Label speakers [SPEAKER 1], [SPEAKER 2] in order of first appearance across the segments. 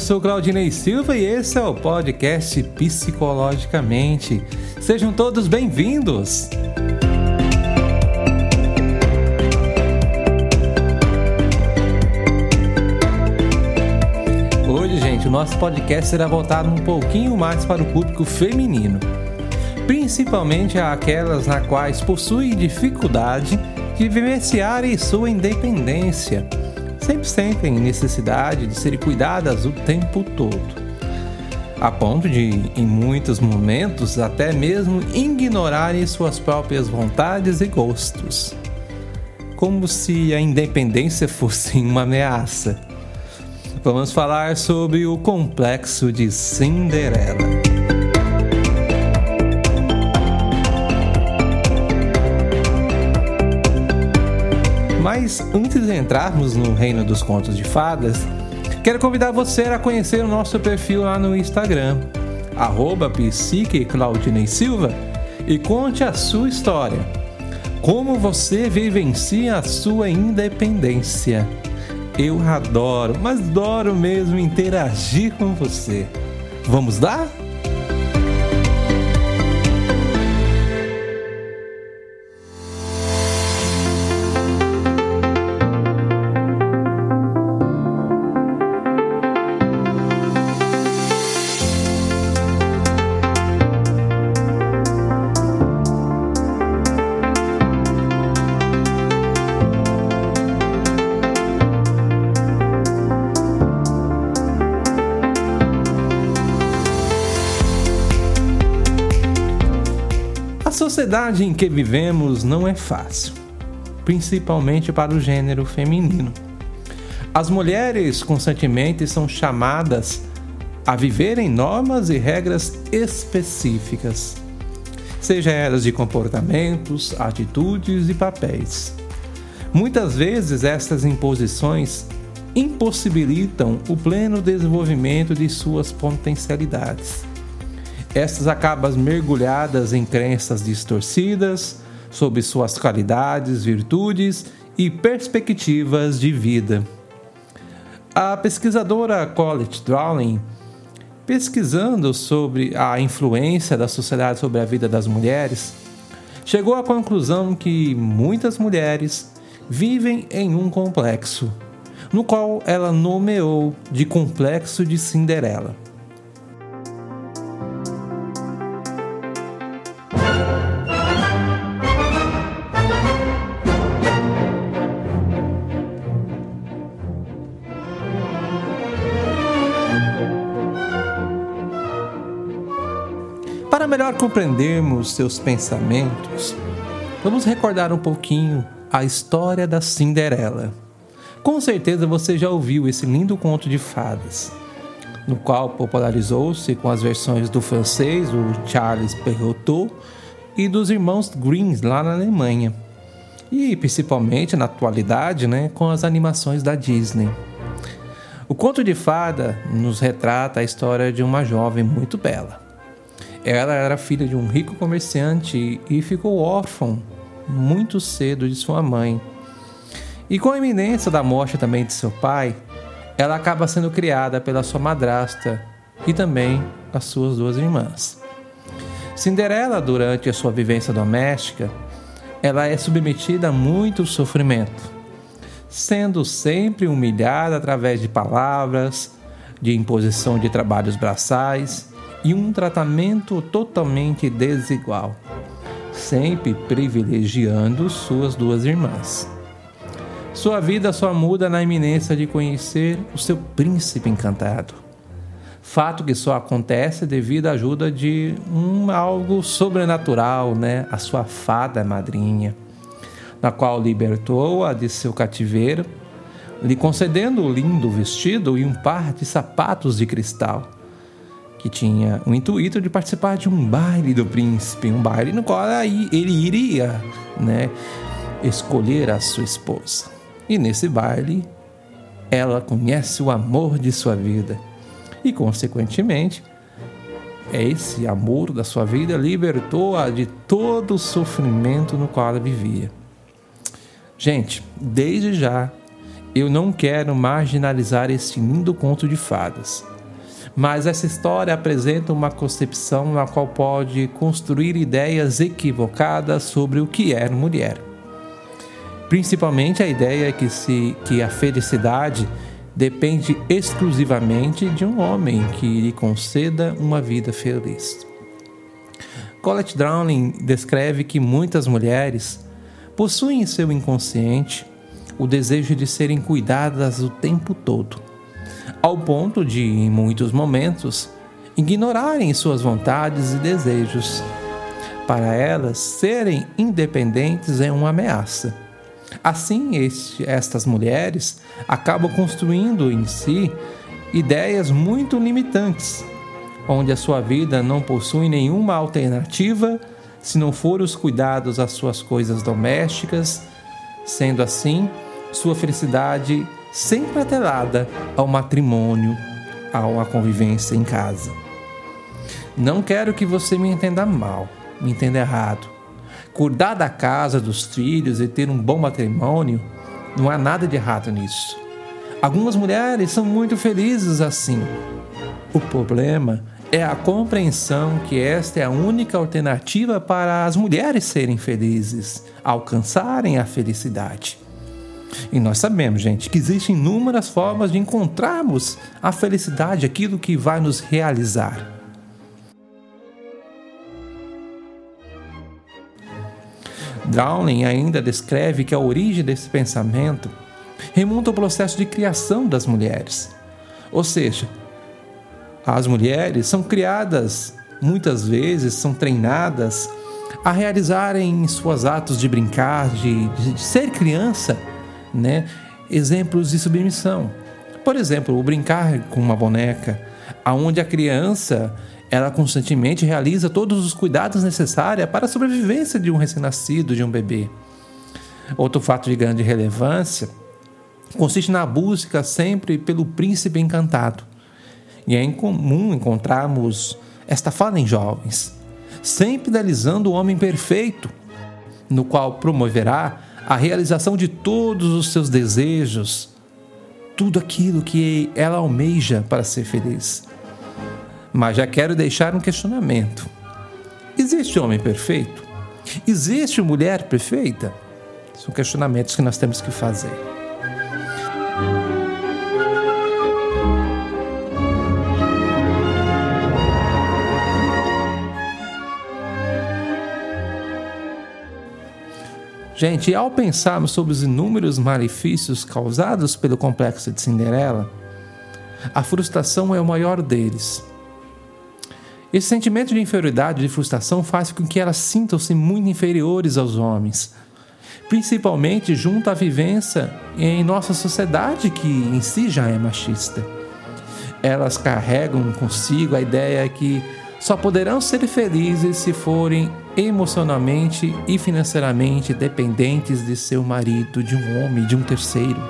[SPEAKER 1] Sou Claudinei Silva e esse é o podcast Psicologicamente. Sejam todos bem-vindos! Hoje, gente, o nosso podcast será voltado um pouquinho mais para o público feminino, principalmente aquelas na quais possuem dificuldade de vivenciarem sua independência sempre sentem necessidade de serem cuidadas o tempo todo, a ponto de, em muitos momentos, até mesmo ignorarem suas próprias vontades e gostos, como se a independência fosse uma ameaça. Vamos falar sobre o complexo de Cinderela. Mas antes de entrarmos no reino dos contos de fadas, quero convidar você a conhecer o nosso perfil lá no Instagram, arroba Silva, e conte a sua história. Como você vivencia a sua independência. Eu adoro, mas adoro mesmo interagir com você. Vamos lá? Sociedade em que vivemos não é fácil, principalmente para o gênero feminino. As mulheres constantemente são chamadas a viverem normas e regras específicas, seja elas de comportamentos, atitudes e papéis. Muitas vezes estas imposições impossibilitam o pleno desenvolvimento de suas potencialidades estas acabam mergulhadas em crenças distorcidas sobre suas qualidades, virtudes e perspectivas de vida. A pesquisadora Colette Dowling, pesquisando sobre a influência da sociedade sobre a vida das mulheres, chegou à conclusão que muitas mulheres vivem em um complexo, no qual ela nomeou de complexo de Cinderela. Melhor compreendermos seus pensamentos, vamos recordar um pouquinho a história da Cinderela. Com certeza você já ouviu esse lindo conto de fadas, no qual popularizou-se com as versões do francês, o Charles Perrault, e dos irmãos Grimm lá na Alemanha. E principalmente na atualidade, né, com as animações da Disney. O conto de fada nos retrata a história de uma jovem muito bela ela era filha de um rico comerciante e ficou órfã muito cedo de sua mãe. E com a iminência da morte também de seu pai, ela acaba sendo criada pela sua madrasta e também as suas duas irmãs. Cinderela, durante a sua vivência doméstica, ela é submetida a muito sofrimento, sendo sempre humilhada através de palavras, de imposição de trabalhos braçais e um tratamento totalmente desigual, sempre privilegiando suas duas irmãs. Sua vida só muda na iminência de conhecer o seu príncipe encantado. Fato que só acontece devido à ajuda de um algo sobrenatural, né? A sua fada madrinha, na qual libertou-a de seu cativeiro, lhe concedendo um lindo vestido e um par de sapatos de cristal que tinha o intuito de participar de um baile do príncipe, um baile no qual ele iria, né, escolher a sua esposa. E nesse baile, ela conhece o amor de sua vida e, consequentemente, esse amor da sua vida libertou-a de todo o sofrimento no qual ela vivia. Gente, desde já Eu não quero marginalizar este lindo conto de fadas. Mas essa história apresenta uma concepção na qual pode construir ideias equivocadas sobre o que é mulher. Principalmente a ideia que, se, que a felicidade depende exclusivamente de um homem que lhe conceda uma vida feliz. Colette Drowning descreve que muitas mulheres possuem em seu inconsciente o desejo de serem cuidadas o tempo todo, ao ponto de, em muitos momentos, ignorarem suas vontades e desejos. Para elas, serem independentes é uma ameaça Assim, este, estas mulheres acabam construindo em si ideias muito limitantes, onde a sua vida não possui nenhuma alternativa se não for os cuidados às suas coisas domésticas, sendo assim, sua felicidade sempre atrelada ao matrimônio, a uma convivência em casa. Não quero que você me entenda mal, me entenda errado cuidar da casa, dos filhos e ter um bom matrimônio, não há nada de errado nisso. Algumas mulheres são muito felizes assim. O problema é a compreensão que esta é a única alternativa para as mulheres serem felizes, alcançarem a felicidade. E nós sabemos, gente, que existem inúmeras formas de encontrarmos a felicidade, aquilo que vai nos realizar. Downing ainda descreve que a origem desse pensamento remonta ao processo de criação das mulheres. Ou seja, as mulheres são criadas, muitas vezes são treinadas a realizarem suas atos de brincar, de, de ser criança, né? exemplos de submissão. Por exemplo, o brincar com uma boneca, aonde a criança ela constantemente realiza todos os cuidados necessários para a sobrevivência de um recém-nascido, de um bebê. Outro fato de grande relevância consiste na busca sempre pelo príncipe encantado. E é incomum encontrarmos esta fala em jovens, sempre idealizando o homem perfeito, no qual promoverá a realização de todos os seus desejos, tudo aquilo que ela almeja para ser feliz. Mas já quero deixar um questionamento: existe homem perfeito? Existe mulher perfeita? São questionamentos que nós temos que fazer. Gente, ao pensarmos sobre os inúmeros malefícios causados pelo complexo de Cinderela, a frustração é o maior deles. Esse sentimento de inferioridade, de frustração, faz com que elas sintam-se muito inferiores aos homens, principalmente junto à vivência em nossa sociedade que em si já é machista. Elas carregam consigo a ideia que só poderão ser felizes se forem emocionalmente e financeiramente dependentes de seu marido, de um homem, de um terceiro.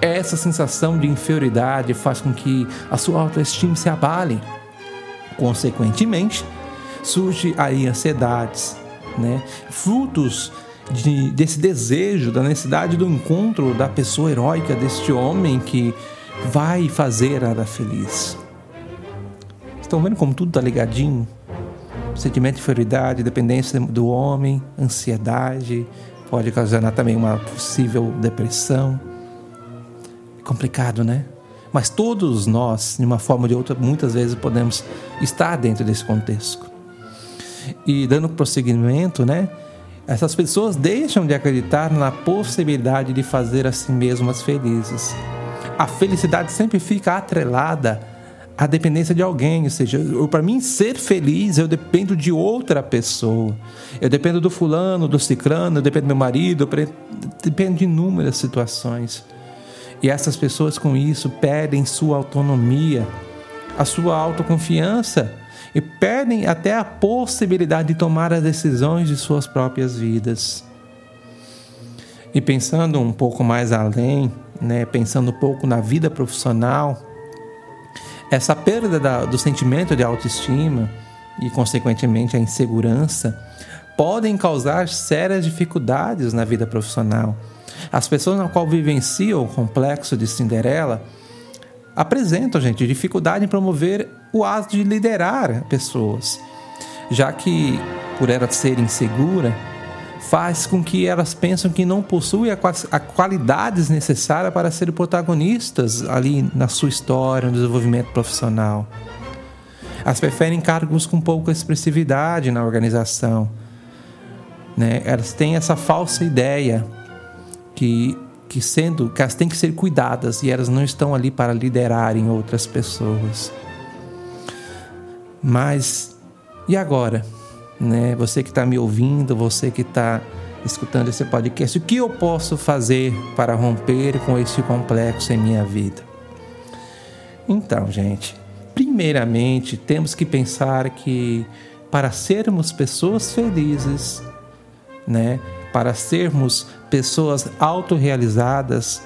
[SPEAKER 1] Essa sensação de inferioridade faz com que a sua autoestima se abale Consequentemente, surge aí ansiedades, né? frutos de, desse desejo, da necessidade do encontro da pessoa heróica, deste homem que vai fazer ela feliz. Estão vendo como tudo está ligadinho? Sentimento de inferioridade, dependência do homem, ansiedade, pode ocasionar também uma possível depressão. É complicado, né? Mas todos nós, de uma forma ou de outra, muitas vezes podemos estar dentro desse contexto. E dando prosseguimento, né? Essas pessoas deixam de acreditar na possibilidade de fazer a si mesmas felizes. A felicidade sempre fica atrelada à dependência de alguém, ou seja, para mim ser feliz eu dependo de outra pessoa. Eu dependo do fulano, do ciclano, eu dependo do meu marido, eu dependo de inúmeras situações. E essas pessoas com isso perdem sua autonomia, a sua autoconfiança e perdem até a possibilidade de tomar as decisões de suas próprias vidas. E pensando um pouco mais além, né, pensando um pouco na vida profissional, essa perda da, do sentimento de autoestima e, consequentemente, a insegurança podem causar sérias dificuldades na vida profissional. As pessoas na qual vivenciam o complexo de Cinderela apresentam, gente, dificuldade em promover o ato de liderar pessoas, já que, por ela ser insegura, faz com que elas pensem que não possuem as qualidades necessárias para serem protagonistas ali na sua história, no desenvolvimento profissional. Elas preferem cargos com pouca expressividade na organização. Né? Elas têm essa falsa ideia que, que sendo que elas têm que ser cuidadas e elas não estão ali para liderarem outras pessoas. Mas e agora? Né? Você que está me ouvindo, você que está escutando esse podcast, o que eu posso fazer para romper com esse complexo em minha vida? Então, gente, primeiramente temos que pensar que para sermos pessoas felizes, né, para sermos pessoas autorrealizadas,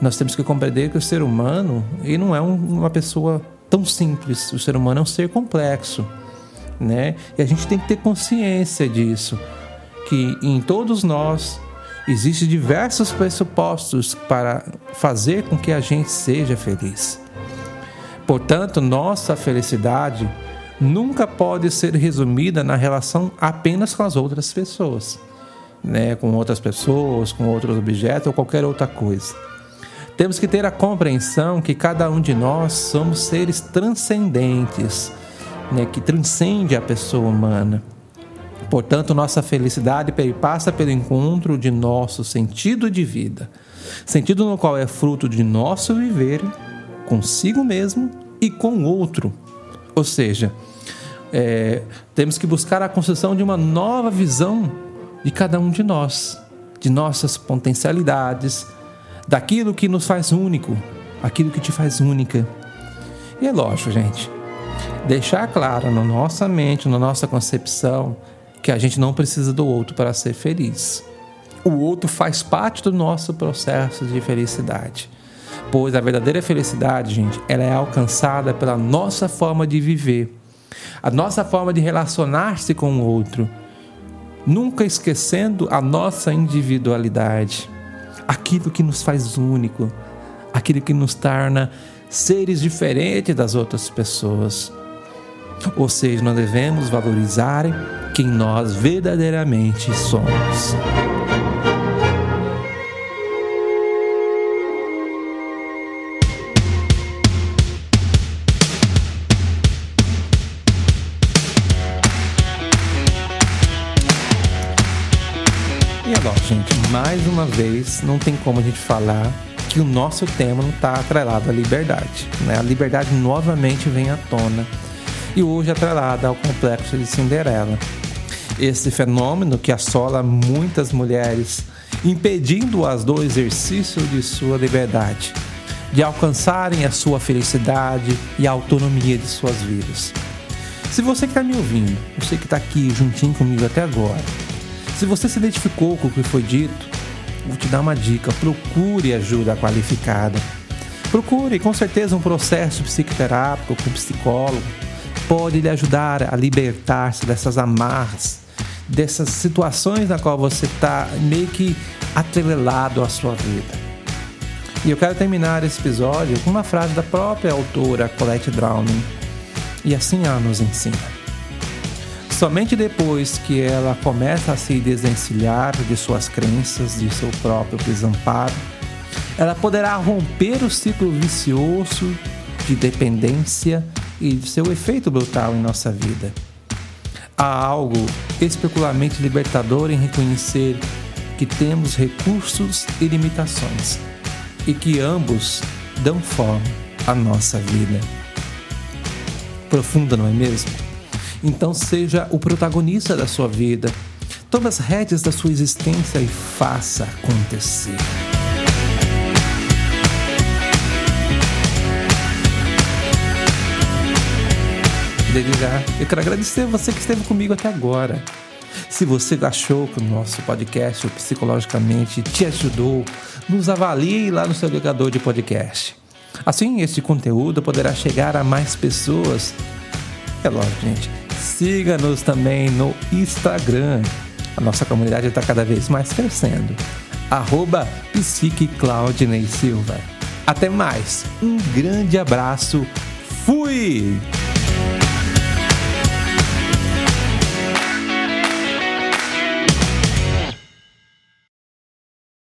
[SPEAKER 1] nós temos que compreender que o ser humano ele não é um, uma pessoa tão simples. O ser humano é um ser complexo, né? E a gente tem que ter consciência disso, que em todos nós existem diversos pressupostos para fazer com que a gente seja feliz. Portanto, nossa felicidade nunca pode ser resumida na relação apenas com as outras pessoas né, com outras pessoas, com outros objetos ou qualquer outra coisa. Temos que ter a compreensão que cada um de nós somos seres transcendentes, né, que transcende a pessoa humana. Portanto, nossa felicidade passa pelo encontro de nosso sentido de vida, sentido no qual é fruto de nosso viver consigo mesmo e com o outro. Ou seja, é, temos que buscar a construção de uma nova visão de cada um de nós, de nossas potencialidades, daquilo que nos faz único, aquilo que te faz única. E é lógico, gente, deixar claro na nossa mente, na nossa concepção, que a gente não precisa do outro para ser feliz. O outro faz parte do nosso processo de felicidade. Pois a verdadeira felicidade, gente, ela é alcançada pela nossa forma de viver, a nossa forma de relacionar-se com o outro, nunca esquecendo a nossa individualidade, aquilo que nos faz único, aquilo que nos torna seres diferentes das outras pessoas. Ou seja, nós devemos valorizar quem nós verdadeiramente somos. gente, mais uma vez, não tem como a gente falar que o nosso tema não está atrelado à liberdade. Né? A liberdade novamente vem à tona e hoje é atrelada ao complexo de Cinderela. Esse fenômeno que assola muitas mulheres, impedindo-as do exercício de sua liberdade, de alcançarem a sua felicidade e a autonomia de suas vidas. Se você que está me ouvindo, você que está aqui juntinho comigo até agora, se você se identificou com o que foi dito, vou te dar uma dica: procure ajuda qualificada. Procure, com certeza, um processo psicoterápico com psicólogo pode lhe ajudar a libertar-se dessas amarras, dessas situações na qual você está meio que atrelado à sua vida. E eu quero terminar esse episódio com uma frase da própria autora Colette Browning. E assim ela nos ensina. Somente depois que ela começa a se desvencilhar de suas crenças, de seu próprio desamparo, ela poderá romper o ciclo vicioso de dependência e seu efeito brutal em nossa vida. Há algo especularmente libertador em reconhecer que temos recursos e limitações e que ambos dão forma à nossa vida. Profunda, não é mesmo? Então seja o protagonista da sua vida. Tome as rédeas da sua existência e faça acontecer. Desde já, eu quero agradecer você que esteve comigo até agora. Se você achou que o nosso podcast psicologicamente te ajudou, nos avalie lá no seu agregador de podcast. Assim, este conteúdo poderá chegar a mais pessoas. É lógico, gente Siga-nos também no Instagram. A nossa comunidade está cada vez mais crescendo. arroba Silva. Até mais, um grande abraço, fui!